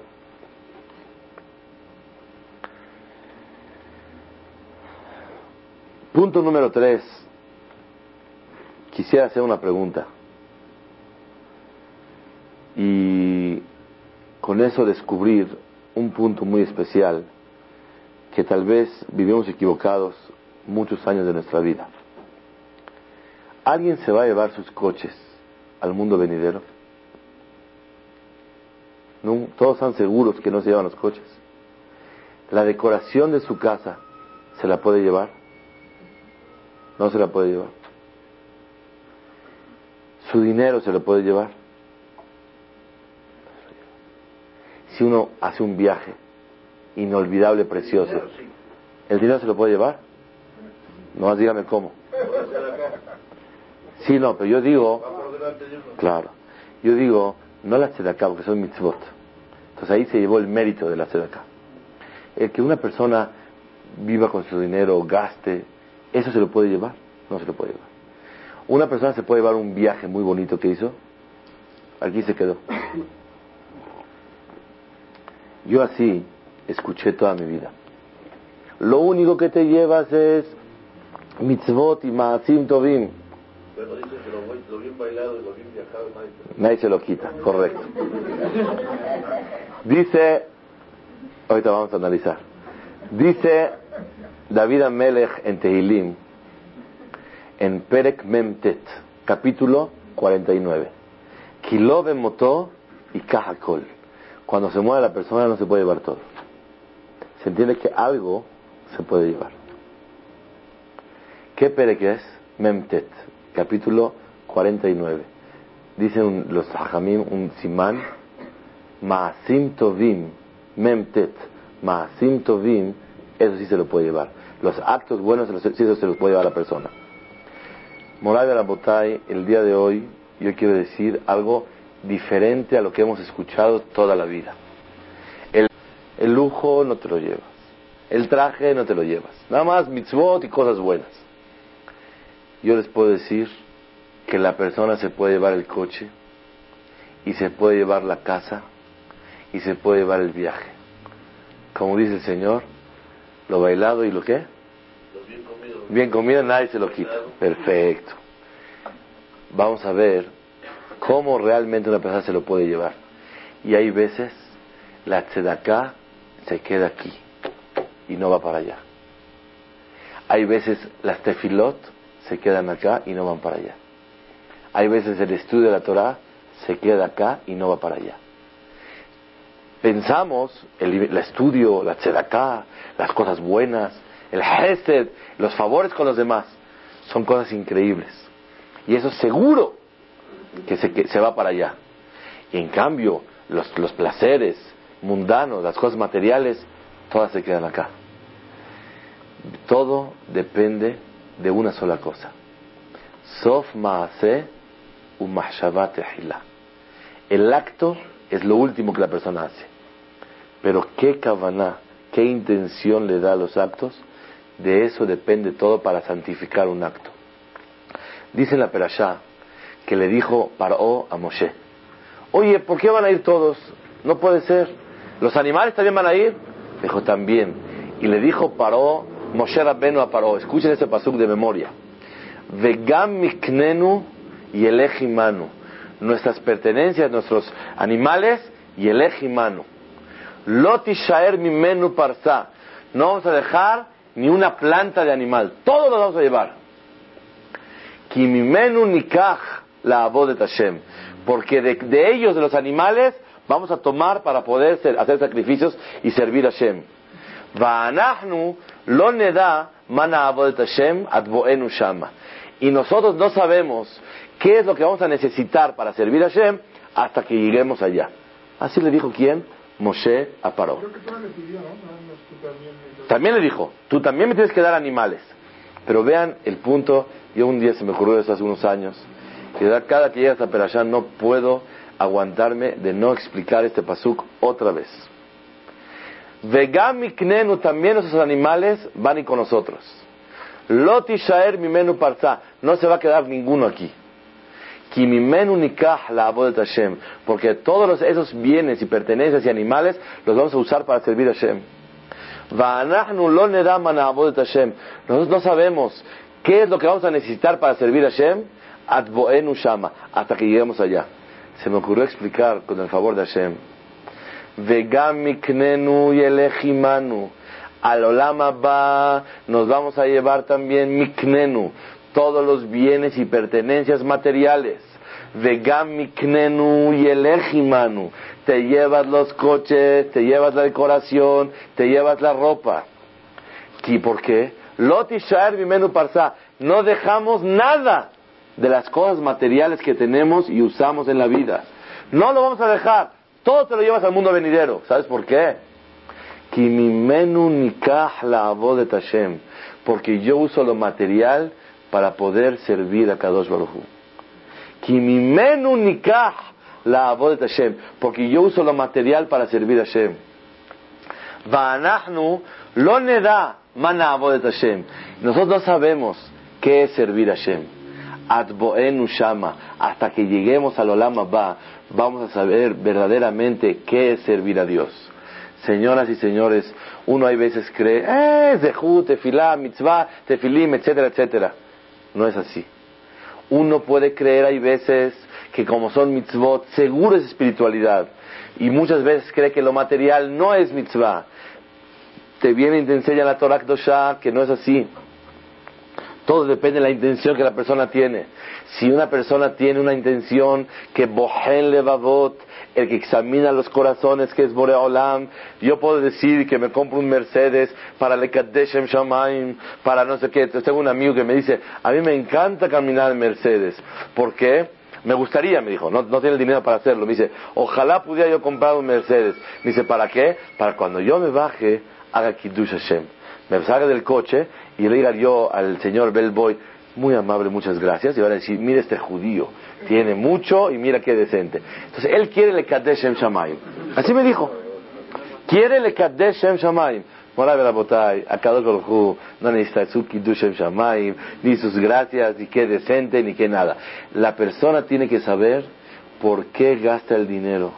Punto número tres. Quisiera hacer una pregunta. Y con eso descubrir un punto muy especial que tal vez vivimos equivocados muchos años de nuestra vida. ¿Alguien se va a llevar sus coches al mundo venidero? No, todos están seguros que no se llevan los coches. La decoración de su casa se la puede llevar. No se la puede llevar. Su dinero se lo puede llevar. Si uno hace un viaje inolvidable, precioso, ¿el dinero se lo puede llevar? No dígame cómo. Sí, no, pero yo digo, claro, yo digo, no la acá porque son mitzvot. Entonces ahí se llevó el mérito de la acá. El que una persona viva con su dinero, gaste, ¿eso se lo puede llevar? No se lo puede llevar. Una persona se puede llevar un viaje muy bonito que hizo, aquí se quedó. Yo así escuché toda mi vida. Lo único que te llevas es mitzvot y maasim tovim. Pero dice que lo, bien bailado y lo bien viajado nadie se lo quita, correcto. Dice, ahorita vamos a analizar. Dice David Amelech en Tehilim, en Perek Memtet, capítulo 49. Kilove moto y kahakol. Cuando se mueve la persona no se puede llevar todo. Se entiende que algo se puede llevar. ¿Qué Perek es? Memtet, capítulo 49. Dicen los hajamim un simán, Maasim Tovim, Memtet, Maasim Tovim, eso sí se lo puede llevar. Los actos buenos, sí eso se los puede llevar a la persona. Moravia Rabotay, el día de hoy, yo quiero decir algo diferente a lo que hemos escuchado toda la vida. El, el lujo no te lo llevas. El traje no te lo llevas. Nada más mitzvot y cosas buenas. Yo les puedo decir que la persona se puede llevar el coche y se puede llevar la casa y se puede llevar el viaje. Como dice el Señor, lo bailado y lo qué? bien comido. Bien comido, nadie se lo quita. Perfecto. Vamos a ver cómo realmente una persona se lo puede llevar. Y hay veces la tzedaká se queda aquí y no va para allá. Hay veces las tefilot se quedan acá y no van para allá. Hay veces el estudio de la Torah se queda acá y no va para allá. Pensamos, el, estudio, la tzedaká, las cosas buenas, el hesed, los favores con los demás, son cosas increíbles. Y eso seguro que se, que se va para allá. Y en cambio, los, los placeres mundanos, las cosas materiales, todas se quedan acá. Todo depende de una sola cosa. Sof maase el acto es lo último que la persona hace. Pero qué kavaná, qué intención le da a los actos, de eso depende todo para santificar un acto. Dice la Perashá que le dijo Paró a Moshe, oye, ¿por qué van a ir todos? No puede ser. ¿Los animales también van a ir? Dijo también. Y le dijo Paró, Moshe Rabbenu a Paró, escuchen ese pasuk de memoria. Vegam miknenu y el ejimano. Nuestras pertenencias, nuestros animales y el ejimano. Loti shaer mi menu parsa. No vamos a dejar ni una planta de animal. Todo lo vamos a llevar. Ki mi menu nikach la de Hashem. Porque de, ellos, de los animales, vamos a tomar para poder hacer sacrificios y servir a Hashem. Va'anachnu lo neda mana avodet Hashem shama. Y nosotros no sabemos qué es lo que vamos a necesitar para servir a Hashem hasta que lleguemos allá. Así le dijo quién? Moshe a Paró. También le dijo, tú también me tienes que dar animales. Pero vean el punto, yo un día se me ocurrió eso hace unos años, que cada que llegas a Perashá no puedo aguantarme de no explicar este pasuk otra vez. Vegam Knenu, también esos animales van y con nosotros. Loti Shaer Mimenu Parza, no se va a quedar ninguno aquí. Kimimenu Nikah la de Hashem, porque todos esos bienes y pertenencias y animales los vamos a usar para servir a Hashem. Nosotros no sabemos qué es lo que vamos a necesitar para servir a Hashem. Shama, hasta que lleguemos allá. Se me ocurrió explicar con el favor de Hashem Vegam miknenu yelechimanu. Al olama va, nos vamos a llevar también miknenu, todos los bienes y pertenencias materiales. Vegam miknenu yelechimanu. Te llevas los coches, te llevas la decoración, te llevas la ropa. ¿Y por qué? Loti shaer mimenu parsa. No dejamos nada de las cosas materiales que tenemos y usamos en la vida. No lo vamos a dejar. Todo te lo llevas al mundo venidero. ¿Sabes por qué? Porque yo uso lo material para poder servir a Kadosh Baruch Kimimenu la Hashem. Porque yo uso lo material para servir a Hashem. Vanahnu lo mana Hashem. Nosotros no sabemos qué es servir a Hashem. Shama. Hasta que lleguemos al Olama ba vamos a saber verdaderamente qué es servir a Dios. Señoras y señores, uno hay veces cree, eh, zehut, tefilá, mitzvah, tefilim, etcétera, etcétera. No es así. Uno puede creer, hay veces, que como son mitzvot, seguro es espiritualidad. Y muchas veces cree que lo material no es mitzvah. Te viene y te enseña la Torah Kdosha que no es así. Todo depende de la intención que la persona tiene. Si una persona tiene una intención que bohen levavot, el que examina los corazones, que es Boreolam, yo puedo decir que me compro un Mercedes para le Kadeshem Shamaim, para no sé qué. tengo un amigo que me dice, a mí me encanta caminar en Mercedes. ¿Por qué? Me gustaría, me dijo, no, no tiene el dinero para hacerlo. Me dice, ojalá pudiera yo comprar un Mercedes. Me dice, ¿para qué? Para cuando yo me baje, haga Kiddush Hashem. Me salga del coche y le diga yo al señor Bellboy, muy amable, muchas gracias. Y van a decir, mire este judío, tiene mucho y mira qué decente. Entonces, él quiere le Kadesh Shem Shamayim. Así me dijo. Quiere le Kadesh Shem Shamayim. Morabe Rabotay, a cada no necesita su Kiddush Shem Shamayim, ni sus gracias, ni qué decente, ni qué nada. La persona tiene que saber por qué gasta el dinero,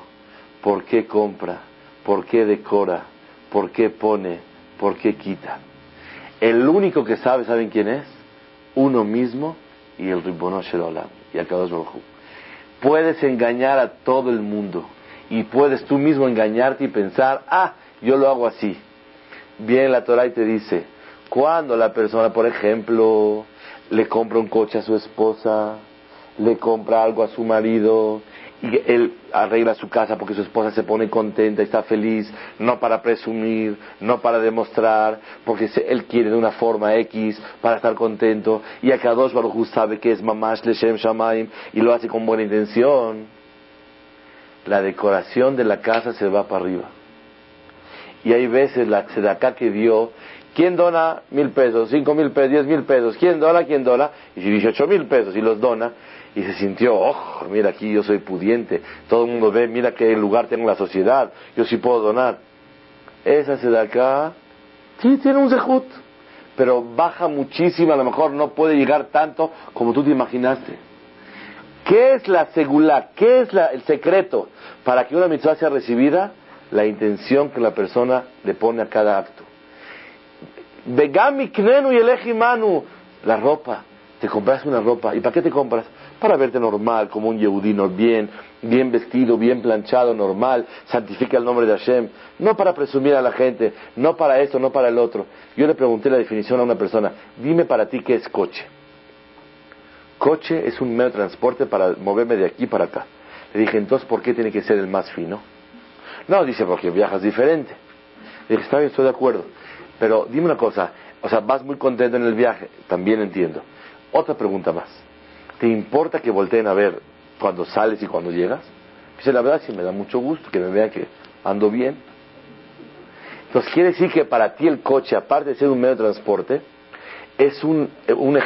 por qué compra, por qué decora, por qué pone, por qué quita. El único que sabe, ¿saben quién es? uno mismo y el Ribbono Olam y el Kadosh Baruj Puedes engañar a todo el mundo y puedes tú mismo engañarte y pensar, ah, yo lo hago así. Viene la Torah y te dice, cuando la persona, por ejemplo, le compra un coche a su esposa, le compra algo a su marido, y él arregla su casa porque su esposa se pone contenta está feliz, no para presumir, no para demostrar, porque él quiere de una forma X para estar contento, y a dos Baruj sabe que es Mamash Leshem Shamaim y lo hace con buena intención, la decoración de la casa se va para arriba. Y hay veces la acá que dio, ¿quién dona mil pesos, cinco mil pesos, diez mil pesos? ¿Quién dona? ¿Quién dona? Y si dieciocho mil pesos y los dona, y se sintió, oh, mira aquí yo soy pudiente, todo el mundo ve, mira qué lugar tengo en la sociedad, yo sí puedo donar. Esa acá, sí tiene un zehut, pero baja muchísimo, a lo mejor no puede llegar tanto como tú te imaginaste. ¿Qué es la segula? ¿Qué es el secreto para que una mitzvah sea recibida? La intención que la persona le pone a cada acto. Vegami knenu y manu. La ropa. Te compras una ropa. ¿Y para qué te compras? Para verte normal, como un yehudino, bien, bien vestido, bien planchado, normal, santifica el nombre de Hashem, no para presumir a la gente, no para esto, no para el otro. Yo le pregunté la definición a una persona, dime para ti qué es coche. Coche es un medio de transporte para moverme de aquí para acá. Le dije, entonces, ¿por qué tiene que ser el más fino? No, dice, porque viajas diferente. Le dije, está bien, estoy de acuerdo. Pero dime una cosa, o sea, vas muy contento en el viaje, también entiendo. Otra pregunta más. ¿Te importa que volteen a ver cuando sales y cuando llegas? Dice, la verdad sí me da mucho gusto que me vean que ando bien. Entonces quiere decir que para ti el coche, aparte de ser un medio de transporte, es un, un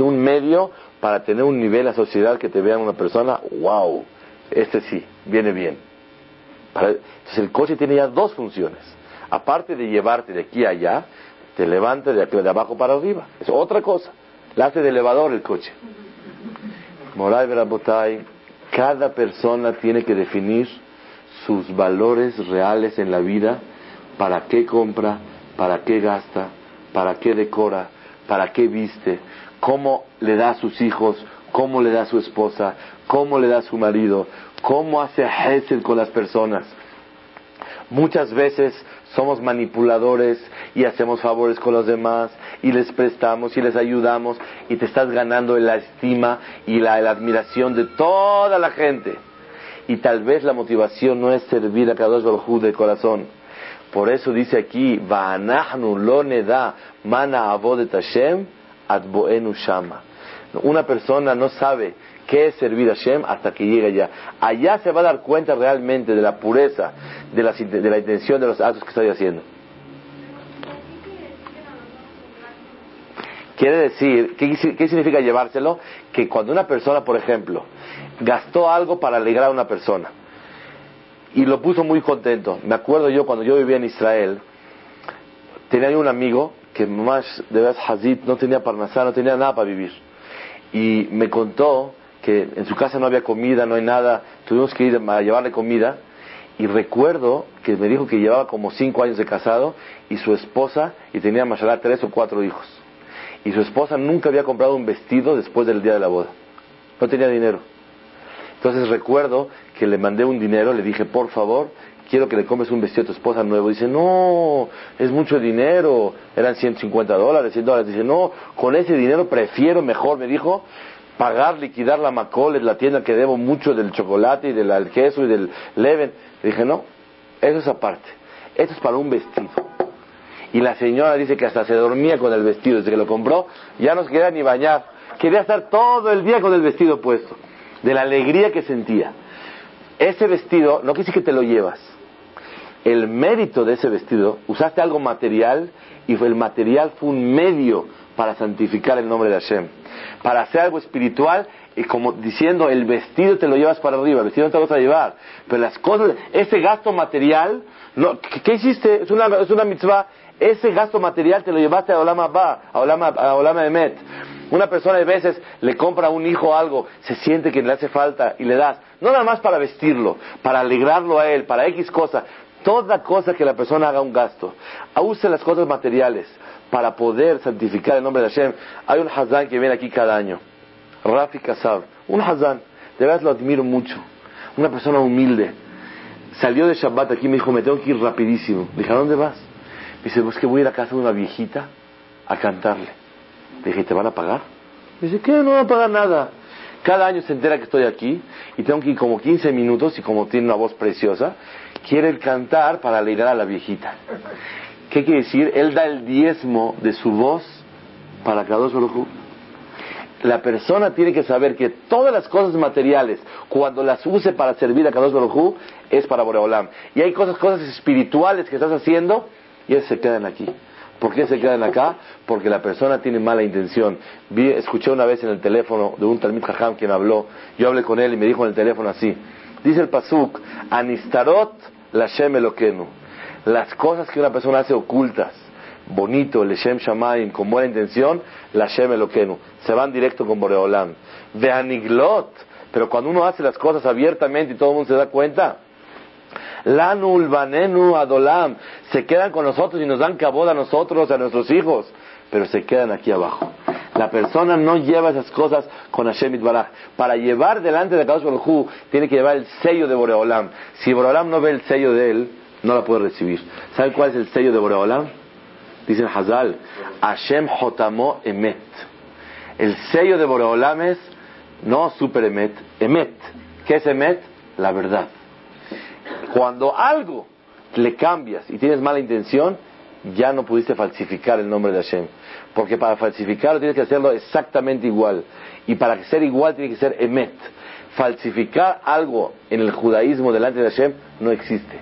un medio para tener un nivel a sociedad que te vean una persona, wow, este sí, viene bien. Para- entonces el coche tiene ya dos funciones. Aparte de llevarte de aquí a allá, te levanta de, aquí- de abajo para arriba. Es otra cosa. La hace de elevador el coche. Moray Berabotay, cada persona tiene que definir sus valores reales en la vida, para qué compra, para qué gasta, para qué decora, para qué viste, cómo le da a sus hijos, cómo le da a su esposa, cómo le da a su marido, cómo hace Hesed con las personas. Muchas veces somos manipuladores y hacemos favores con los demás y les prestamos y les ayudamos y te estás ganando la estima y la, admiración de toda la gente. Y tal vez la motivación no es servir a Kadosh Baruj de corazón. Por eso dice aquí. Una persona no sabe qué es servir a Hashem hasta que llega allá. Allá se va a dar cuenta realmente de la pureza, de la, de la intención de los actos que estoy haciendo. Quiere decir, ¿qué, significa llevárselo? Que cuando una persona, por ejemplo, gastó algo para alegrar a una persona y lo puso muy contento. Me acuerdo yo cuando yo vivía en Israel, tenía un amigo que más de vez Hazid no tenía parnasá, no tenía nada para vivir. Y me contó que en su casa no había comida, no hay nada, tuvimos que ir a llevarle comida. Y recuerdo que me dijo que llevaba como cinco años de casado y su esposa, y tenía más allá tres o cuatro hijos. Y su esposa nunca había comprado un vestido después del día de la boda. No tenía dinero. Entonces recuerdo que le mandé un dinero, le dije, por favor, quiero que le compres un vestido a tu esposa nuevo. Dice, no, es mucho dinero, eran 150 dólares, 100 dólares. Dice, no, con ese dinero prefiero mejor, me dijo, pagar, liquidar la Macoles, la tienda que debo mucho del chocolate y del queso y del leven. Le dije, no, eso es aparte, esto es para un vestido. Y la señora dice que hasta se dormía con el vestido, desde que lo compró, ya no se quería ni bañar, quería estar todo el día con el vestido puesto, de la alegría que sentía. Ese vestido, no decir que te lo llevas. El mérito de ese vestido, usaste algo material y el material fue un medio para santificar el nombre de Hashem. Para hacer algo espiritual, y como diciendo, el vestido te lo llevas para arriba, el vestido no te lo vas a llevar. Pero las cosas, ese gasto material, no, ¿qué, qué hiciste? Es una, es una mitzvah. Ese gasto material te lo llevaste a Olama Ba, a Olama, a Olama Emet. Una persona a veces le compra a un hijo algo, se siente que le hace falta y le das. No nada más para vestirlo, para alegrarlo a él, para X cosa. Toda cosa que la persona haga un gasto. Use las cosas materiales para poder santificar el nombre de Hashem. Hay un Hazán que viene aquí cada año. Rafi Kasab. Un Hazán. De verdad lo admiro mucho. Una persona humilde. Salió de Shabbat aquí y me dijo, me tengo que ir rapidísimo. Dije, ¿a dónde vas? Dice, pues que voy a ir a casa de una viejita a cantarle. Le dije, ¿te van a pagar? Dice, ¿qué? No van a pagar nada. Cada año se entera que estoy aquí y tengo que ir como 15 minutos y como tiene una voz preciosa, quiere cantar para alegrar a la viejita. ¿Qué quiere decir? Él da el diezmo de su voz para Baruj Hu. La persona tiene que saber que todas las cosas materiales, cuando las use para servir a Kadosh Baruj Hu, es para Boreolam. Y hay cosas, cosas espirituales que estás haciendo ellas se quedan aquí. ¿Por qué se quedan acá? Porque la persona tiene mala intención. Escuché una vez en el teléfono de un Talmid Jajam quien habló, yo hablé con él y me dijo en el teléfono así, dice el Pasuk, Anistarot Lashem Elokenu, las cosas que una persona hace ocultas, bonito, el Shem Shamayim, con buena intención, Lashem Elokenu, se van directo con Boreolam. Veaniglot, pero cuando uno hace las cosas abiertamente y todo el mundo se da cuenta, Lanul Banenu Adolam, se quedan con nosotros y nos dan cabod a nosotros, a nuestros hijos, pero se quedan aquí abajo. La persona no lleva esas cosas con Hashem Itbaraj. Para llevar delante de Kadosh Baruj tiene que llevar el sello de Boreolam. Si Boreolam no ve el sello de él, no la puede recibir. ¿Sabe cuál es el sello de Boreolam? Dicen Hazal, Hashem Hotamo Emet. El sello de Boreolam es no super Emet, Emet. ¿Qué es Emet? La verdad. Cuando algo le cambias y tienes mala intención, ya no pudiste falsificar el nombre de Hashem. Porque para falsificarlo tienes que hacerlo exactamente igual. Y para ser igual tiene que ser emet. Falsificar algo en el judaísmo delante de Hashem no existe.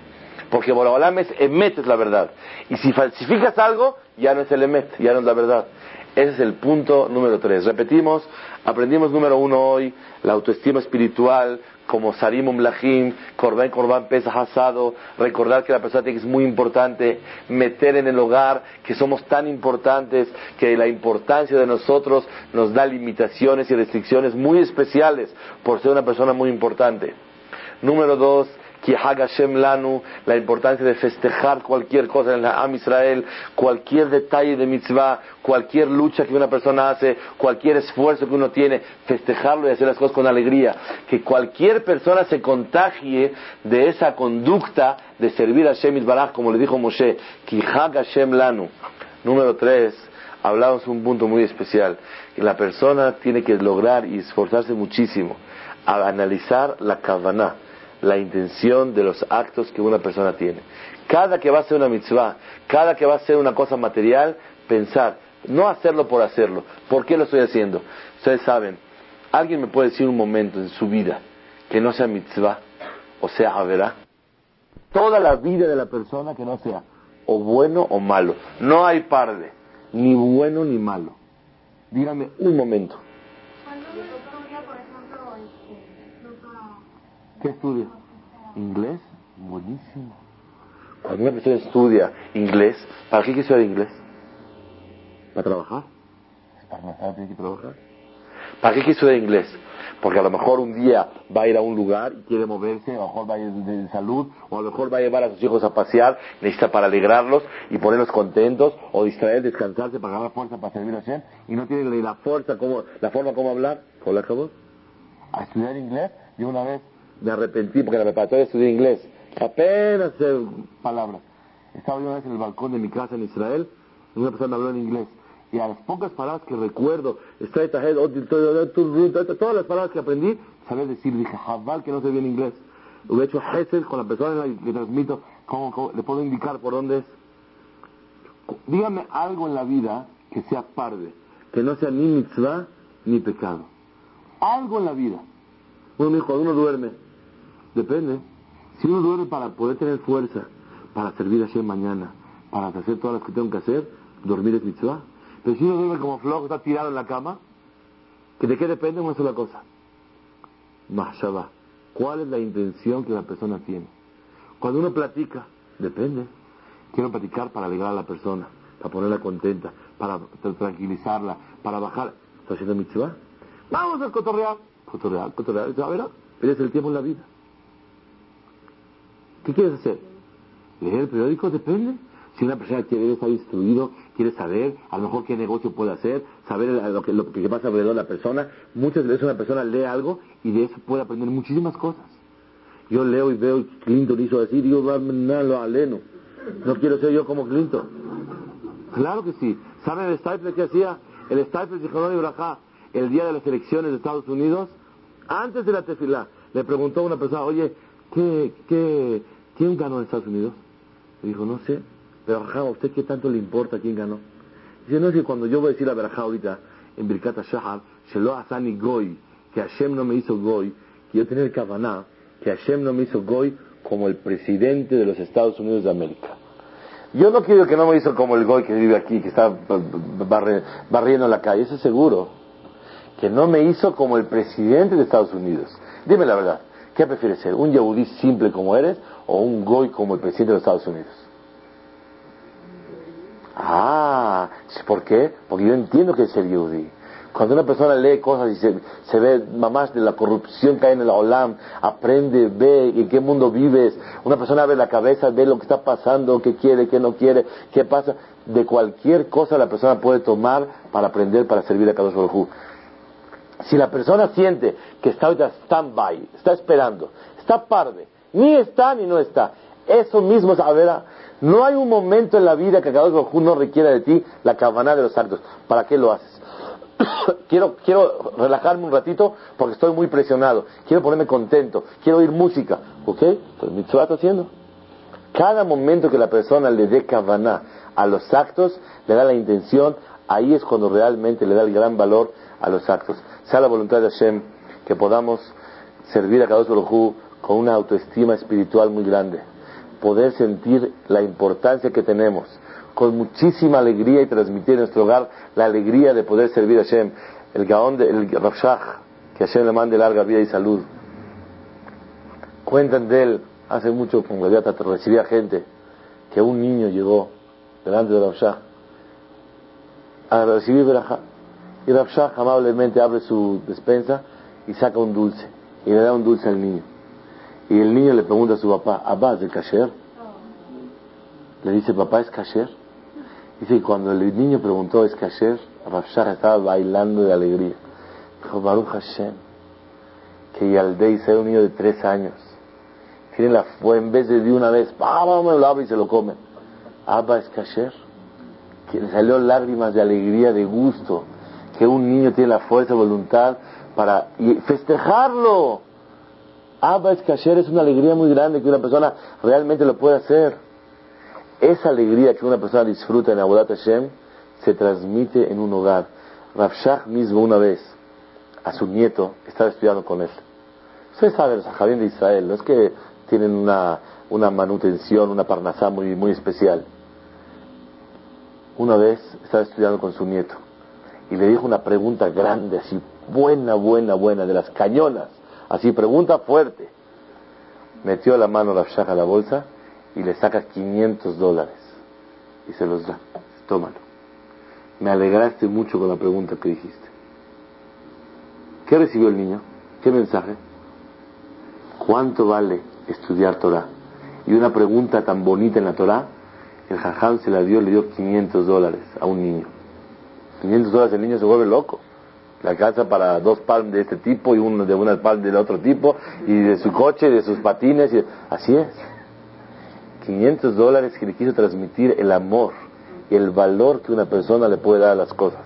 Porque Boraholam es emet, es la verdad. Y si falsificas algo, ya no es el emet, ya no es la verdad. Ese es el punto número tres. Repetimos, aprendimos número uno hoy, la autoestima espiritual, como Sarim Umlahim, Korban Korban Pesach asado, recordar que la persona es muy importante, meter en el hogar que somos tan importantes, que la importancia de nosotros nos da limitaciones y restricciones muy especiales por ser una persona muy importante. Número dos, Lanu, la importancia de festejar cualquier cosa en la Am Israel, cualquier detalle de mitzvah, cualquier lucha que una persona hace, cualquier esfuerzo que uno tiene, festejarlo y hacer las cosas con alegría. Que cualquier persona se contagie de esa conducta de servir a Hashem Baraj, como le dijo Moshe, Hashem Lanu. Número tres, hablamos un punto muy especial, que la persona tiene que lograr y esforzarse muchísimo a analizar la kavaná la intención de los actos que una persona tiene. Cada que va a hacer una mitzvah, cada que va a hacer una cosa material, pensar, no hacerlo por hacerlo. ¿Por qué lo estoy haciendo? Ustedes saben, alguien me puede decir un momento en su vida que no sea mitzvah o sea haberá. Toda la vida de la persona que no sea o bueno o malo. No hay par ni bueno ni malo. Dígame un momento. ¿Qué estudia? Inglés. Buenísimo. Cuando una persona estudia inglés, ¿para qué quiere estudiar inglés? ¿Para trabajar? ¿Para trabajar tiene que trabajar? ¿Para qué quiere estudiar inglés? Porque a lo mejor un día va a ir a un lugar y quiere moverse, a lo mejor va a ir de, salud, o a lo mejor va a llevar a sus hijos a pasear, necesita para alegrarlos y ponerlos contentos, o distraer, descansarse para ganar fuerza para servir a Shem, y no tiene ni la fuerza, como, la forma como hablar, ¿con la acabó? A estudiar inglés, y una vez me arrepentí porque la preparatoria estudié inglés. Apenas sé palabras. Estaba una vez en el balcón de mi casa en Israel y una persona me habló en inglés. Y a las pocas palabras que recuerdo, todas las palabras que aprendí, sabía decir, dije, jabal que no sé bien inglés. He hecho Hesed con la persona que transmito, ¿cómo, le puedo indicar por dónde es. Dígame algo en la vida que sea parde, que no sea ni mitzvah ni pecado. Algo en la vida. Uno me dijo, uno duerme, Depende. Si uno duerme para poder tener fuerza, para servir a Hashem mañana, para hacer todas las que tengo que hacer, dormir es mitzvah. Pero si uno duerme como flojo, está tirado en la cama, ¿de qué depende una sola cosa? Mahshabah. ¿Cuál es la intención que la persona tiene? Cuando uno platica, depende. Quiero platicar para alegrar a la persona, para ponerla contenta, para tranquilizarla, para bajar. ¿Está haciendo mitzvah? Vamos a cotorrear. Cotorrear, cotorrear. A ver, es el tiempo en la vida. ¿Qué quieres hacer? ¿Leer el periódico? Depende. Si una persona quiere estar instruido, quiere saber a lo mejor qué negocio puede hacer, saber lo que, lo que pasa alrededor de la persona, muchas veces una persona lee algo y de eso puede aprender muchísimas cosas. Yo leo y veo y Clinton hizo así, digo, no lo aleno. No quiero ser yo como Clinton. Claro que sí. ¿Saben el Staples que hacía? El Staples de Jonón Ibrahá, el día de las elecciones de Estados Unidos, antes de la tefilá, le preguntó a una persona, oye, ¿qué, qué, ¿quién ganó en Estados Unidos? Le dijo, no sé, pero ¿a usted qué tanto le importa quién ganó? Dice, no es que cuando yo voy a decir la verajá ahorita, en Birkat Shahar, Shelo Asani Goy, que Hashem no me hizo Goy, que yo tenía el Kavaná, que Hashem no me hizo Goy como el presidente de los Estados Unidos de América. Yo no quiero que no me hizo como el Goy que vive aquí, que está barriendo la calle, eso es seguro. Que no me hizo como el presidente de Estados Unidos. Dime la verdad. ¿Qué prefieres ser? ¿Un yehudí simple como eres o un goy como el presidente de los Estados Unidos? Ah, ¿por qué? Porque yo entiendo que es ser yehudí. Cuando una persona lee cosas y se, ve mamás de la corrupción que hay en el olam, aprende, ve en qué mundo vives, una persona abre la cabeza, ve lo que está pasando, qué quiere, qué no quiere, qué pasa, de cualquier cosa la persona puede tomar para aprender, para servir a cada Baruj si la persona siente que está ahorita stand-by, está esperando, está parde, ni está ni no está, eso mismo es, a ver, no hay un momento en la vida que cada uno no requiera de ti la cabana de los actos. ¿Para qué lo haces? quiero, quiero relajarme un ratito porque estoy muy presionado. Quiero ponerme contento. Quiero oír música. ¿Ok? Pues mi está haciendo. Cada momento que la persona le dé cabana a los actos, le da la intención, ahí es cuando realmente le da el gran valor a los actos. Sea la voluntad de Hashem que podamos servir a Kadosh Baruj con una autoestima espiritual muy grande, poder sentir la importancia que tenemos, con muchísima alegría y transmitir en nuestro hogar la alegría de poder servir a Hashem, el Gaón, de, el Rafshach, que Hashem le mande larga vida y salud. Cuentan de él, hace mucho, con Gaviata recibía gente, que un niño llegó delante de Rav a recibir Berajá. Y Rav amablemente abre su despensa y saca un dulce. Y le da un dulce al niño. Y el niño le pregunta a su papá, ¿Abba es de kasher? Le dice, papá, ¿es kasher? Dice que cuando el niño preguntó, ¿es kasher? Rav estaba bailando de alegría. Dijo, Baruch Hashem, que Yaldei sea un niño de tres años. Tiene la fue en vez de de una vez, me lo abre y se lo come. Abba es kasher. Que le salió lágrimas de alegría, de gusto. Que un niño tiene la fuerza de voluntad para festejarlo. Abba es kasher es una alegría muy grande que una persona realmente lo puede hacer. Esa alegría que una persona disfruta en Abudat Hashem se transmite en un hogar. Rav mismo una vez a su nieto estaba estudiando con él. Ustedes saben, los de Israel, no es que tienen una, una manutención, una parnasá muy, muy especial. Una vez estaba estudiando con su nieto y le dijo una pregunta grande, así, buena, buena, buena, de las cañonas, así, pregunta fuerte. Metió la mano la a la bolsa y le saca 500 dólares y se los da. Tómalo. Me alegraste mucho con la pregunta que dijiste. ¿Qué recibió el niño? ¿Qué mensaje? ¿Cuánto vale estudiar Torah? Y una pregunta tan bonita en la Torah, el jajam se la dio, le dio 500 dólares a un niño. 500 dólares el niño se vuelve loco. La casa para dos palms de este tipo y uno de una palm del otro tipo y de su coche, de sus patines. Y... Así es. 500 dólares que le quiso transmitir el amor y el valor que una persona le puede dar a las cosas.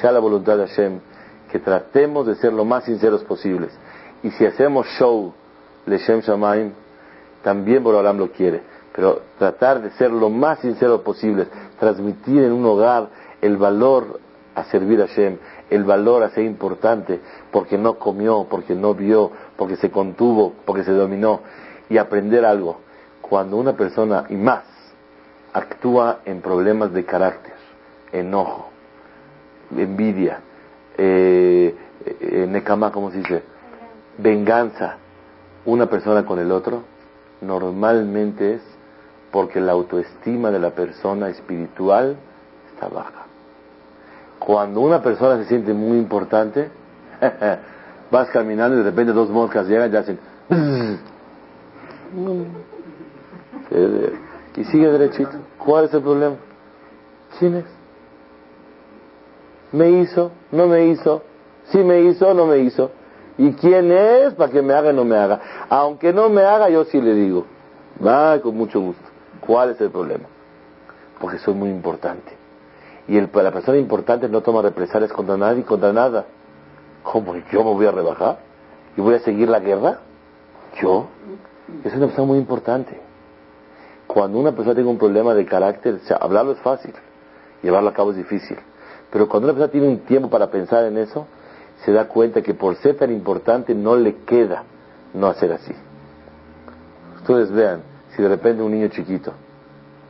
Sea la voluntad de Hashem que tratemos de ser lo más sinceros posibles. Y si hacemos show, Leshem Shamaim, también Borolam lo quiere. Pero tratar de ser lo más sincero posible, transmitir en un hogar el valor a servir a Hashem, el valor a ser importante, porque no comió, porque no vio, porque se contuvo, porque se dominó, y aprender algo. Cuando una persona, y más, actúa en problemas de carácter, enojo, envidia, eh, eh, ¿cómo se dice? Venganza, una persona con el otro, normalmente es porque la autoestima de la persona espiritual está baja. Cuando una persona se siente muy importante, vas caminando y de repente dos moscas llegan y hacen... y sigue derechito. ¿Cuál es el problema? ¿Quién es? me hizo, no me hizo, si me hizo, no me hizo. ¿Y quién es para que me haga o no me haga? Aunque no me haga, yo sí le digo. Va con mucho gusto. ¿Cuál es el problema? Porque soy muy importante. Y el, la persona importante no toma represalias contra nadie contra nada. ¿Cómo? ¿Yo me voy a rebajar? ¿Y voy a seguir la guerra? ¿Yo? Es una persona muy importante. Cuando una persona tiene un problema de carácter, hablarlo es fácil, llevarlo a cabo es difícil. Pero cuando una persona tiene un tiempo para pensar en eso, se da cuenta que por ser tan importante no le queda no hacer así. Ustedes vean, si de repente un niño chiquito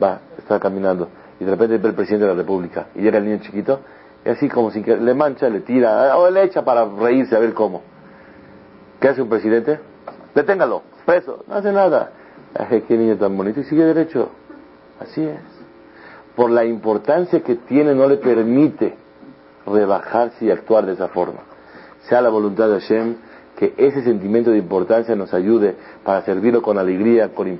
va, está caminando y de repente ve el presidente de la República y llega el niño chiquito, y así como si le mancha, le tira o le echa para reírse a ver cómo. ¿Qué hace un presidente? Deténgalo, preso, no hace nada. Ay, qué niño tan bonito y sigue derecho. Así es por la importancia que tiene, no le permite rebajarse y actuar de esa forma. Sea la voluntad de Hashem que ese sentimiento de importancia nos ayude para servirlo con alegría, con importancia.